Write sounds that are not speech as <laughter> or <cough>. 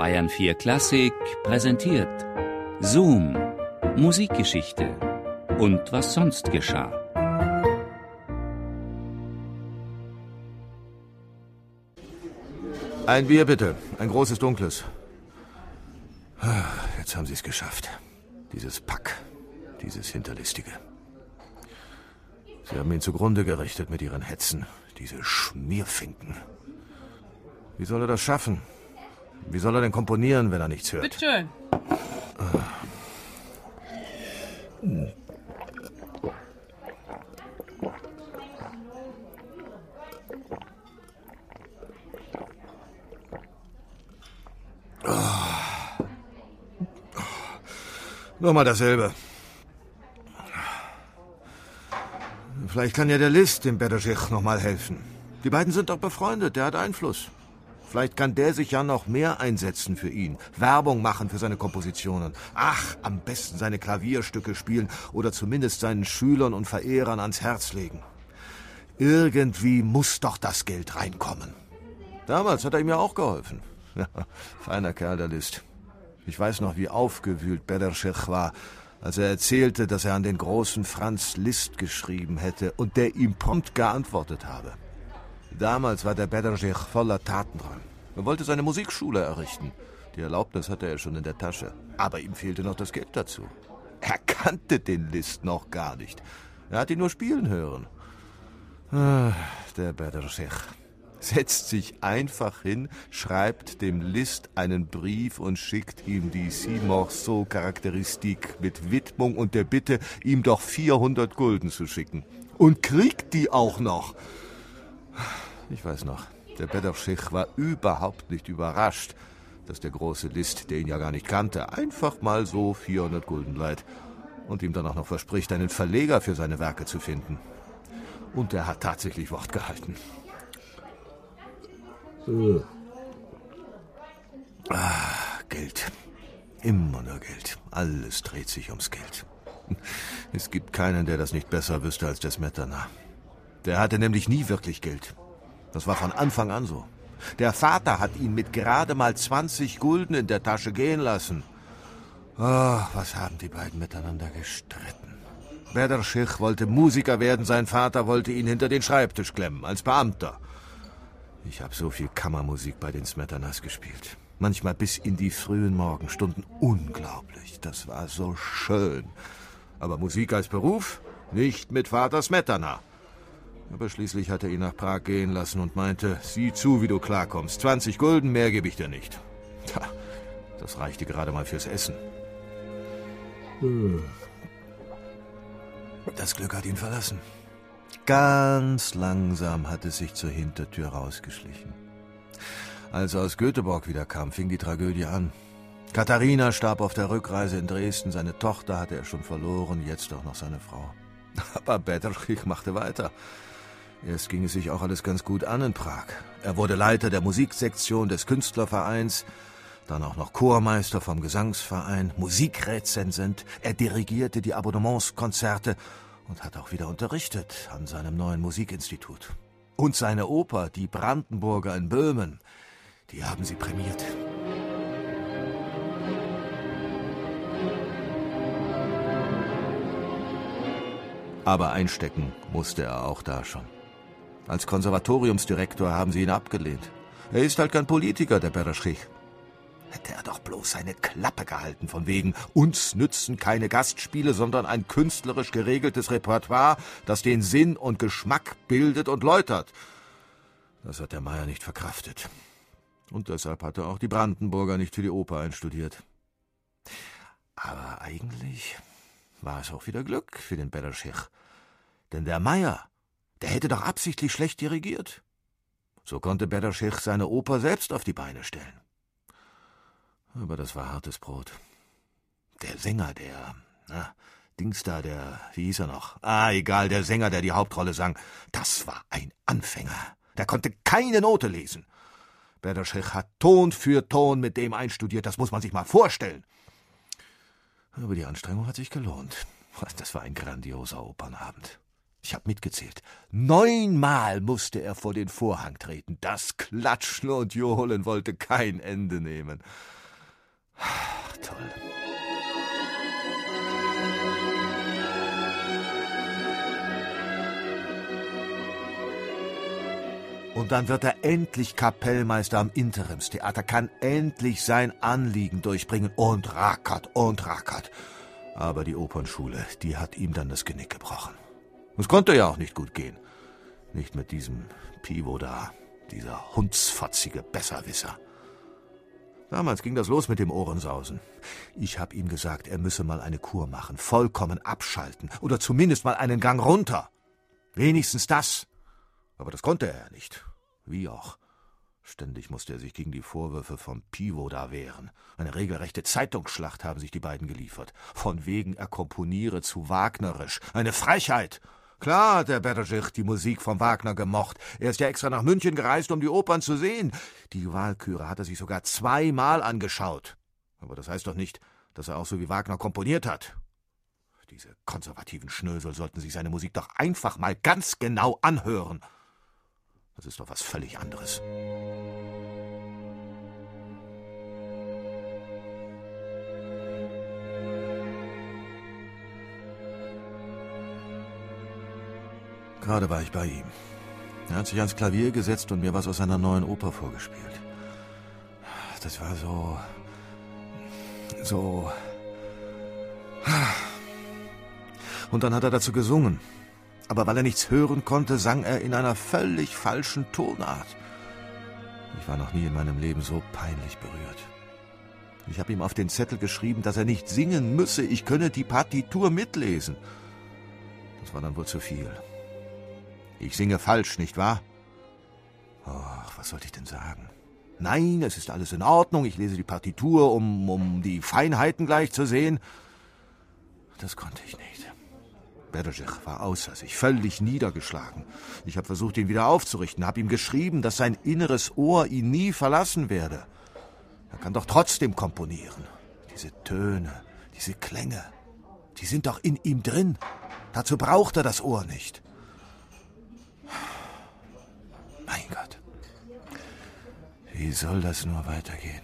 Bayern 4 Klassik präsentiert Zoom, Musikgeschichte und was sonst geschah. Ein Bier bitte, ein großes dunkles. Jetzt haben Sie es geschafft. Dieses Pack, dieses Hinterlistige. Sie haben ihn zugrunde gerichtet mit Ihren Hetzen, diese Schmierfinken. Wie soll er das schaffen? Wie soll er denn komponieren, wenn er nichts hört? Bitte schön. Nochmal dasselbe. Vielleicht kann ja der List dem Berejich noch mal helfen. Die beiden sind doch befreundet, der hat Einfluss. Vielleicht kann der sich ja noch mehr einsetzen für ihn. Werbung machen für seine Kompositionen. Ach, am besten seine Klavierstücke spielen oder zumindest seinen Schülern und Verehrern ans Herz legen. Irgendwie muss doch das Geld reinkommen. Damals hat er ihm ja auch geholfen. <laughs> Ja, feiner Kerl, der List. Ich weiß noch, wie aufgewühlt Bederschech war, als er erzählte, dass er an den großen Franz Liszt geschrieben hätte und der ihm prompt geantwortet habe. Damals war der Bederschech voller Tatendrang. Er wollte seine Musikschule errichten. Die Erlaubnis hatte er schon in der Tasche. Aber ihm fehlte noch das Geld dazu. Er kannte den Liszt noch gar nicht. Er hat ihn nur spielen hören. Ah, der Bederschech setzt sich einfach hin, schreibt dem List einen Brief und schickt ihm die Simorceau-Charakteristik mit Widmung und der Bitte, ihm doch 400 Gulden zu schicken. Und kriegt die auch noch. Ich weiß noch, der Bedachschich war überhaupt nicht überrascht, dass der große List, der ihn ja gar nicht kannte, einfach mal so 400 Gulden leiht und ihm dann auch noch verspricht, einen Verleger für seine Werke zu finden. Und er hat tatsächlich Wort gehalten. Ah, Geld. Immer nur Geld. Alles dreht sich ums Geld. Es gibt keinen, der das nicht besser wüsste als der Smetana. Der hatte nämlich nie wirklich Geld. Das war von Anfang an so. Der Vater hat ihn mit gerade mal 20 Gulden in der Tasche gehen lassen. Oh, was haben die beiden miteinander gestritten. Bederschich wollte Musiker werden, sein Vater wollte ihn hinter den Schreibtisch klemmen, als Beamter. Ich habe so viel Kammermusik bei den Smetanas gespielt. Manchmal bis in die frühen Morgenstunden. Unglaublich. Das war so schön. Aber Musik als Beruf? Nicht mit Vater Smetana. Aber schließlich hat er ihn nach Prag gehen lassen und meinte, sieh zu, wie du klarkommst. 20 Gulden, mehr gebe ich dir nicht. Tja, das reichte gerade mal fürs Essen. Das Glück hat ihn verlassen. Ganz langsam hat es sich zur Hintertür rausgeschlichen. Als er aus Göteborg wiederkam, fing die Tragödie an. Katharina starb auf der Rückreise in Dresden, seine Tochter hatte er schon verloren, jetzt auch noch seine Frau. <laughs> Aber Betterschich machte weiter. Erst ging es sich auch alles ganz gut an in Prag. Er wurde Leiter der Musiksektion des Künstlervereins, dann auch noch Chormeister vom Gesangsverein, Musikrezensent, er dirigierte die Abonnementskonzerte und hat auch wieder unterrichtet an seinem neuen Musikinstitut. Und seine Oper, die Brandenburger in Böhmen, die haben sie prämiert. Aber einstecken musste er auch da schon. Als Konservatoriumsdirektor haben sie ihn abgelehnt. Er ist halt kein Politiker, der Bereschich. Hätte er doch bloß seine Klappe gehalten, von wegen, uns nützen keine Gastspiele, sondern ein künstlerisch geregeltes Repertoire, das den Sinn und Geschmack bildet und läutert. Das hat der Meier nicht verkraftet. Und deshalb hat er auch die Brandenburger nicht für die Oper einstudiert. Aber eigentlich war es auch wieder Glück für den Bereschich. Denn der Meier, der hätte doch absichtlich schlecht dirigiert. So konnte Bereschich seine Oper selbst auf die Beine stellen. Aber das war hartes Brot. Der Sänger, der, na, Dings da, der, wie hieß er noch? Ah, egal, der Sänger, der die Hauptrolle sang, das war ein Anfänger. Der konnte keine Note lesen. Berderschich hat Ton für Ton mit dem einstudiert, das muss man sich mal vorstellen. Aber die Anstrengung hat sich gelohnt. Das war ein grandioser Opernabend. Ich habe mitgezählt. Neunmal musste er vor den Vorhang treten. Das Klatschen und Johlen wollte kein Ende nehmen. Ach, toll. Und dann wird er endlich Kapellmeister am Interimstheater, kann endlich sein Anliegen durchbringen und rackert und rackert. Aber die Opernschule, die hat ihm dann das Genick gebrochen. Es konnte ja auch nicht gut gehen. Nicht mit diesem Pivo da, dieser hundsfotzige Besserwisser. Damals ging das los mit dem Ohrensausen. Ich hab ihm gesagt, er müsse mal eine Kur machen, vollkommen abschalten oder zumindest mal einen Gang runter. Wenigstens das. Aber das konnte er ja nicht. Wie auch. Ständig musste er sich gegen die Vorwürfe vom Pivo da wehren. Eine regelrechte Zeitungsschlacht haben sich die beiden geliefert. Von wegen er komponiere zu wagnerisch. Eine Frechheit! Klar hat der Bergich die Musik von Wagner gemocht. Er ist ja extra nach München gereist, um die Opern zu sehen. Die Wahlküre hat er sich sogar zweimal angeschaut. Aber das heißt doch nicht, dass er auch so wie Wagner komponiert hat. Diese konservativen Schnösel sollten sich seine Musik doch einfach mal ganz genau anhören. Das ist doch was völlig anderes. Gerade war ich bei ihm. Er hat sich ans Klavier gesetzt und mir was aus seiner neuen Oper vorgespielt. Das war so. so. Und dann hat er dazu gesungen aber weil er nichts hören konnte, sang er in einer völlig falschen Tonart. Ich war noch nie in meinem Leben so peinlich berührt. Ich habe ihm auf den Zettel geschrieben, dass er nicht singen müsse, ich könne die Partitur mitlesen. Das war dann wohl zu viel. Ich singe falsch, nicht wahr? Ach, was sollte ich denn sagen? Nein, es ist alles in Ordnung, ich lese die Partitur, um, um die Feinheiten gleich zu sehen. Das konnte ich nicht. Berdojich war außer sich, völlig niedergeschlagen. Ich habe versucht, ihn wieder aufzurichten, habe ihm geschrieben, dass sein inneres Ohr ihn nie verlassen werde. Er kann doch trotzdem komponieren. Diese Töne, diese Klänge, die sind doch in ihm drin. Dazu braucht er das Ohr nicht. Wie soll das nur weitergehen?